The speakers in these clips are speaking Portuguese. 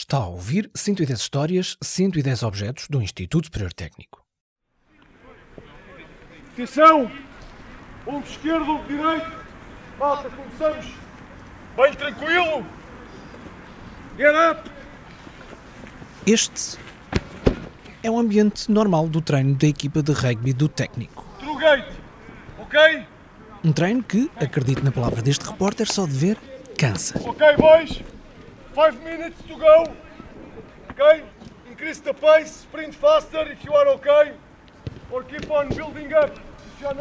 Está a ouvir 110 histórias, 110 objetos do Instituto Superior Técnico. Atenção! Ombro esquerdo, direito. Malta, começamos. Bem tranquilo. Get up. Este é o ambiente normal do treino da equipa de rugby do técnico. True gate. Ok? Um treino que, acredito na palavra deste repórter, só de ver, cansa. Ok, boys. Five minutes to go. Ok? Increase the pace. Sprint faster if you are okay. Or keep on building up.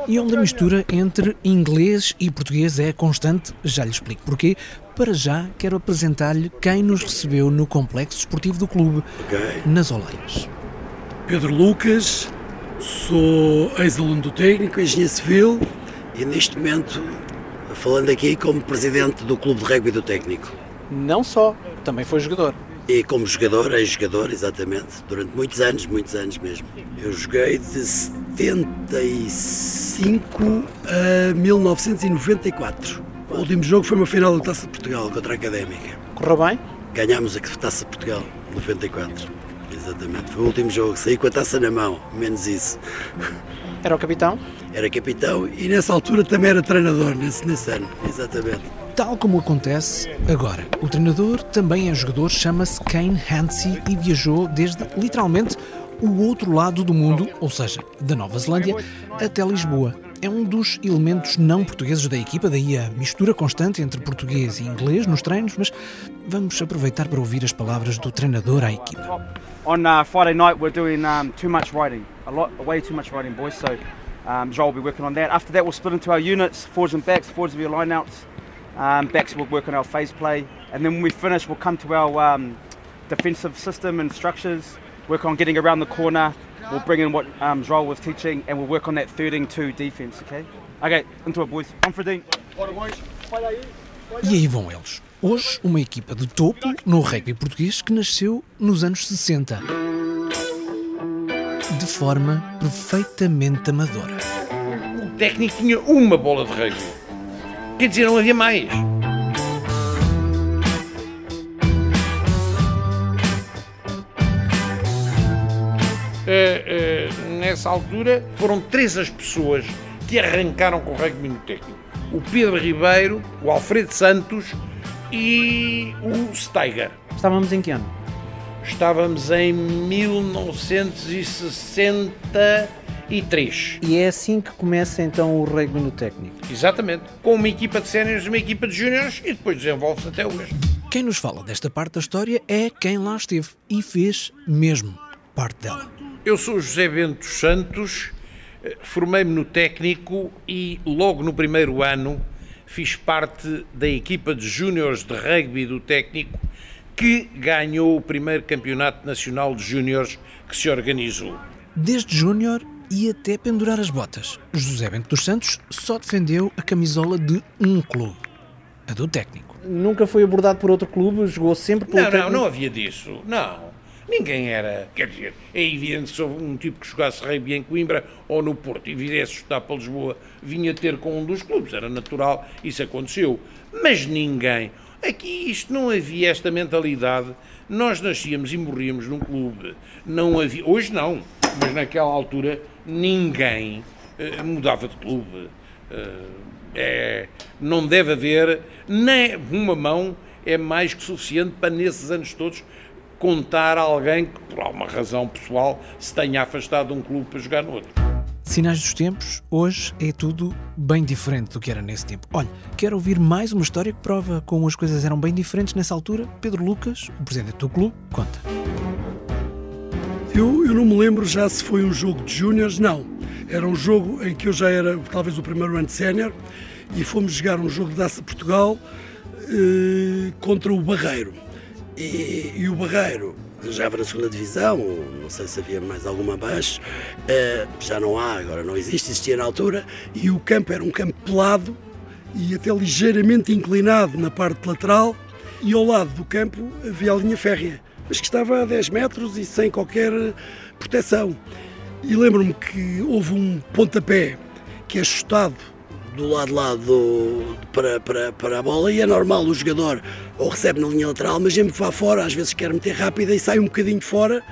E onde a okay mistura entre inglês e português é constante, já lhe explico porquê. Para já, quero apresentar-lhe quem nos recebeu no complexo desportivo do clube, nas Oleias. Pedro Lucas, sou ex-aluno do técnico, engenheiro civil E neste momento, falando aqui como presidente do Clube de Rugby do Técnico. Não só, também foi jogador. E como jogador, ex-jogador, exatamente, durante muitos anos, muitos anos mesmo. Eu joguei de 75 a 1994. O último jogo foi uma final da Taça de Portugal contra a Académica. Correu bem? Ganhámos a Taça de Portugal, 94. Exatamente, foi o último jogo, saí com a taça na mão, menos isso. Era o capitão? Era capitão e nessa altura também era treinador, nesse, nesse ano, exatamente. Tal como acontece agora. O treinador também é jogador, chama-se Kane Hansi e viajou desde literalmente o outro lado do mundo, ou seja, da Nova Zelândia, até Lisboa. É um dos elementos não portugueses da equipa, daí a mistura constante entre português e inglês nos treinos, mas vamos aproveitar para ouvir as palavras do treinador à equipa. On uh, Friday night, we're doing um, too much riding, a lot, way too much riding, boys. So um, Joel will be working on that. After that, we'll split into our units: forwards and backs. Forwards will be line outs. Um, backs will work on our phase play, and then when we finish, we'll come to our um, defensive system and structures. Work on getting around the corner. We'll bring in what um, Joel was teaching, and we'll work on that 13-2 defense. Okay. Okay, into it, boys. On for Dean. Bora, boys. Aí. E aí vão eles. Hoje, uma equipa de topo no rugby português que nasceu nos anos 60. De forma perfeitamente amadora. O técnico tinha uma bola de rugby. Quer dizer, não havia mais. Eh, eh, nessa altura foram três as pessoas que arrancaram com o rugby no técnico. O Pedro Ribeiro, o Alfredo Santos e o Steiger. Estávamos em que ano? Estávamos em 1963. E é assim que começa então o rugby no técnico. Exatamente. Com uma equipa de séniores e uma equipa de júniores e depois desenvolve-se até hoje. Quem nos fala desta parte da história é quem lá esteve e fez mesmo parte dela. Eu sou José Bento Santos, formei-me no técnico e logo no primeiro ano fiz parte da equipa de júniores de rugby do técnico que ganhou o primeiro campeonato nacional de júniores que se organizou. Desde júnior e até pendurar as botas, José Bento dos Santos só defendeu a camisola de um clube, a do técnico. Nunca foi abordado por outro clube, jogou sempre pelo Não, não, técnico. não havia disso. Não. Ninguém era. Quer dizer, é evidente que se houve um tipo que jogasse rugby em Coimbra ou no Porto e viesse estudar para Lisboa, vinha ter com um dos clubes. Era natural, isso aconteceu. Mas ninguém. Aqui isto não havia esta mentalidade. Nós nascíamos e morríamos num clube. Não havia. Hoje não. Mas naquela altura ninguém eh, mudava de clube. Eh, é, não deve haver nem uma mão é mais que suficiente para nesses anos todos contar a alguém que por alguma razão pessoal se tenha afastado de um clube para jogar no outro. Sinais dos tempos, hoje é tudo bem diferente do que era nesse tempo. Olha, quero ouvir mais uma história que prova como as coisas eram bem diferentes nessa altura. Pedro Lucas, o presidente do clube, conta. Eu, eu não me lembro já se foi um jogo de júniores, não. Era um jogo em que eu já era talvez o primeiro ano de sénior e fomos jogar um jogo de Daça Portugal eh, contra o Barreiro. E, e o Barreiro já era na segunda divisão, não sei se havia mais alguma abaixo, eh, já não há, agora não existe, existia na altura, e o campo era um campo pelado e até ligeiramente inclinado na parte lateral, e ao lado do campo havia a linha férrea, mas que estava a 10 metros e sem qualquer proteção. E lembro-me que houve um pontapé que é chutado do lado lá do, para, para, para a bola e é normal o jogador ou recebe na linha lateral, mas sempre vá fora, às vezes quer meter rápida e sai um bocadinho fora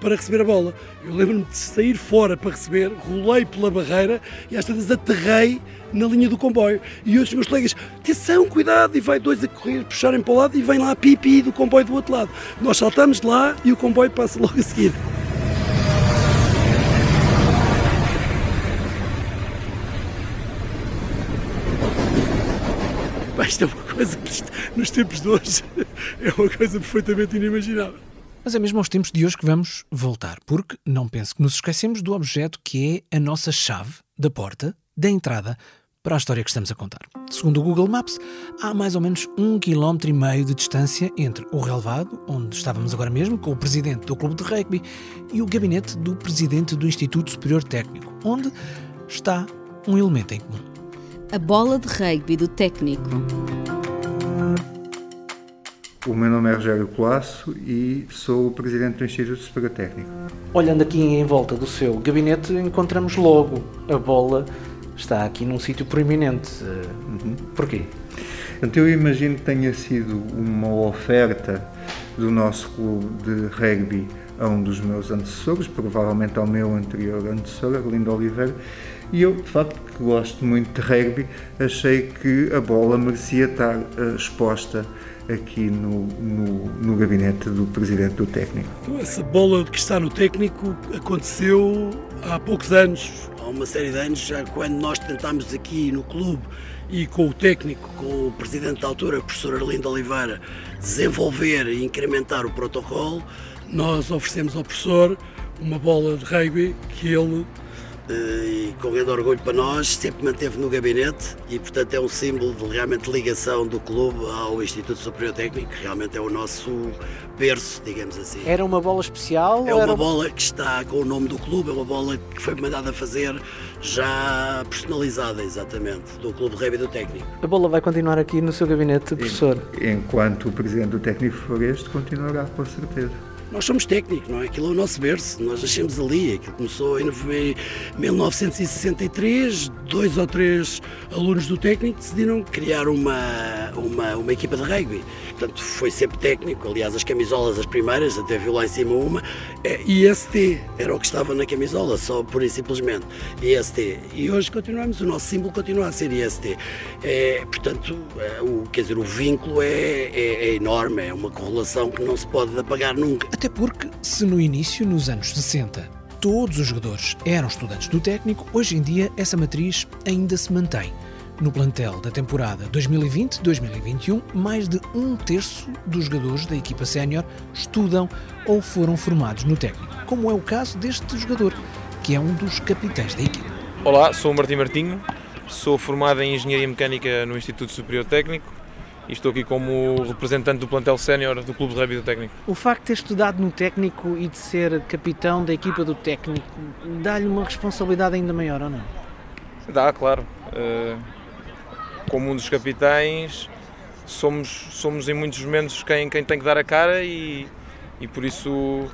para receber a bola. Eu lembro-me de sair fora para receber, rolei pela barreira e às vezes aterrei na linha do comboio. E os meus colegas, atenção, cuidado, e vai dois a correr, puxarem para o lado e vem lá a pipi do comboio do outro lado. Nós saltamos de lá e o comboio passa logo a seguir. Isto é uma coisa que nos tempos de hoje é uma coisa perfeitamente inimaginável. Mas é mesmo aos tempos de hoje que vamos voltar, porque não penso que nos esquecemos do objeto que é a nossa chave da porta, da entrada para a história que estamos a contar. Segundo o Google Maps, há mais ou menos um quilómetro e meio de distância entre o relevado, onde estávamos agora mesmo, com o presidente do clube de rugby, e o gabinete do presidente do Instituto Superior Técnico, onde está um elemento em comum. A bola de rugby do técnico. O meu nome é Rogério Colasso e sou o presidente do Instituto Superior Técnico. Olhando aqui em volta do seu gabinete, encontramos logo a bola está aqui num sítio proeminente. Uhum. Porquê? Então eu imagino que tenha sido uma oferta do nosso clube de rugby a um dos meus antecessores, provavelmente ao meu anterior antecessor, Arlindo Oliveira, e eu, de facto, que gosto muito de rugby, achei que a bola merecia estar uh, exposta aqui no, no, no, gabinete do presidente do técnico. Então, essa bola que está no técnico aconteceu há poucos anos. Há uma série de anos, já quando nós tentámos aqui no clube e com o técnico, com o presidente da altura, o professor Arlindo Oliveira, desenvolver e incrementar o protocolo, nós oferecemos ao professor uma bola de rugby que ele eh, e com grande orgulho para nós, sempre manteve no gabinete e, portanto, é um símbolo de realmente ligação do clube ao Instituto Superior Técnico, que realmente é o nosso berço, digamos assim. Era uma bola especial? É uma era... bola que está com o nome do clube, é uma bola que foi mandada a fazer já personalizada, exatamente, do Clube de Rugby do Técnico. A bola vai continuar aqui no seu gabinete, professor? Enquanto o presidente do técnico for este, continuará, com certeza nós somos técnicos, não é? Aquilo é o nosso berço, nós nascemos ali. Aquilo começou em 1963, dois ou três alunos do técnico decidiram criar uma, uma, uma equipa de rugby. Portanto, foi sempre técnico. Aliás, as camisolas, as primeiras, até viu lá em cima uma, é IST, era o que estava na camisola, só pura e simplesmente. IST. E hoje continuamos, o nosso símbolo continua a ser IST. É, portanto, é, o, quer dizer, o vínculo é, é, é enorme, é uma correlação que não se pode apagar nunca. Até porque, se no início, nos anos 60, todos os jogadores eram estudantes do técnico, hoje em dia essa matriz ainda se mantém. No plantel da temporada 2020-2021, mais de um terço dos jogadores da equipa sénior estudam ou foram formados no técnico, como é o caso deste jogador, que é um dos capitães da equipa. Olá, sou o Martim Martinho, sou formado em Engenharia Mecânica no Instituto Superior Técnico e estou aqui como representante do plantel sénior do Clube de Rugby do Técnico. O facto de ter estudado no técnico e de ser capitão da equipa do técnico dá-lhe uma responsabilidade ainda maior ou não? Dá, claro. Uh, como um dos capitães, somos, somos em muitos momentos quem, quem tem que dar a cara e, e por isso,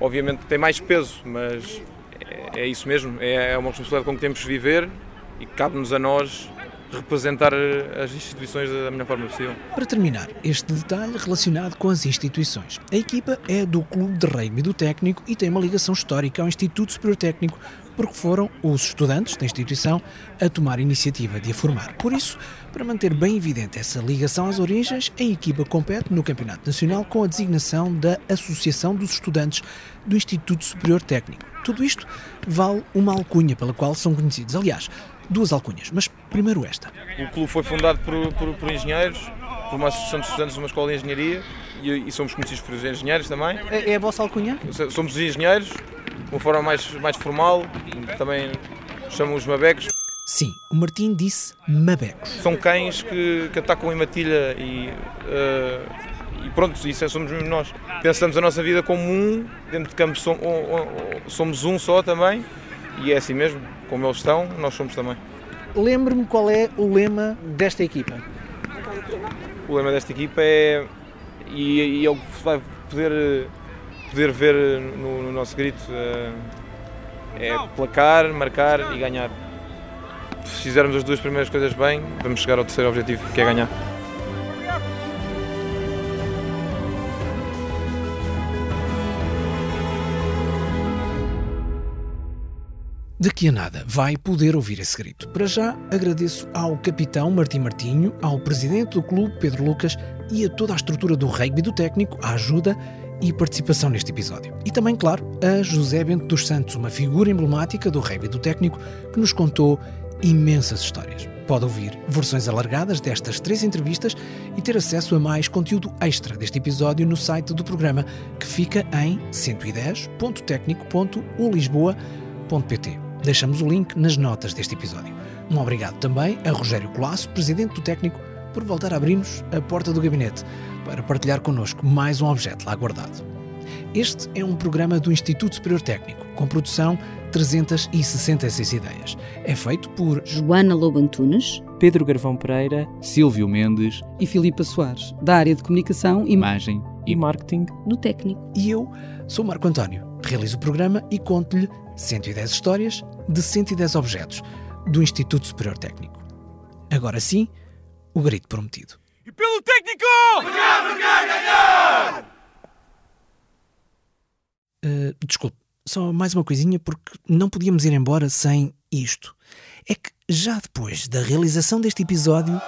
obviamente, tem mais peso, mas é, é isso mesmo, é, é uma responsabilidade com que temos de viver e cabe-nos a nós representar as instituições da melhor forma possível. Para terminar, este detalhe relacionado com as instituições. A equipa é do Clube de Rugby do Técnico e tem uma ligação histórica ao Instituto Superior Técnico, porque foram os estudantes da instituição a tomar iniciativa de a formar. Por isso, para manter bem evidente essa ligação às origens, a equipa compete no Campeonato Nacional com a designação da Associação dos Estudantes do Instituto Superior Técnico. Tudo isto vale uma alcunha pela qual são conhecidos. Aliás, duas alcunhas, mas primeiro esta. O clube foi fundado por, por, por engenheiros, por uma associação de estudantes de uma escola de engenharia e, e somos conhecidos por engenheiros também. É, é a vossa alcunha? Somos engenheiros, uma forma mais, mais formal, também chamam os mabecos. Sim, o Martim disse mabecos. São cães que, que atacam em matilha e, uh, e pronto, isso é, somos mesmo nós. Pensamos a nossa vida como um, dentro de campo somos, somos um só também e é assim mesmo, como eles estão, nós somos também. Lembre-me qual é o lema desta equipa. O lema desta equipa é, e, e ele vai poder, poder ver no, no nosso grito, é, é placar, marcar e ganhar. se fizermos as duas primeiras coisas bem, vamos chegar ao terceiro objetivo, que é ganhar. Daqui a nada vai poder ouvir esse grito. Para já, agradeço ao capitão Martim Martinho, ao presidente do clube Pedro Lucas e a toda a estrutura do rugby do técnico a ajuda e participação neste episódio. E também, claro, a José Bento dos Santos, uma figura emblemática do rugby do técnico que nos contou imensas histórias. Pode ouvir versões alargadas destas três entrevistas e ter acesso a mais conteúdo extra deste episódio no site do programa, que fica em 110.tecnico.ulisboa.pt. Deixamos o link nas notas deste episódio. Um obrigado também a Rogério Colasso, presidente do técnico, por voltar a abrir-nos a porta do gabinete para partilhar connosco mais um objeto lá guardado. Este é um programa do Instituto Superior Técnico, com produção 366 ideias. É feito por Joana Lobo Antunes, Pedro Garvão Pereira, Silvio Mendes e Filipa Soares, da área de comunicação, imagem e marketing do técnico. E eu sou Marco António, realizo o programa e conto-lhe 110 histórias de 110 objetos do Instituto Superior Técnico. Agora sim, o grito prometido. E pelo técnico! Ganhar, ganhar, ganhar! Uh, desculpe, só mais uma coisinha porque não podíamos ir embora sem isto. É que já depois da realização deste episódio.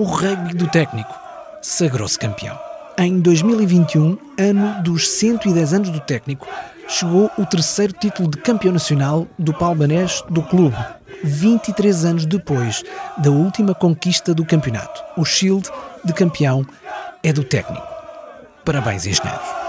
o rugby do técnico sagrou-se campeão. Em 2021, ano dos 110 anos do técnico, chegou o terceiro título de campeão nacional do palmanês do clube, 23 anos depois da última conquista do campeonato. O Shield de campeão é do técnico. Parabéns, engenheiros.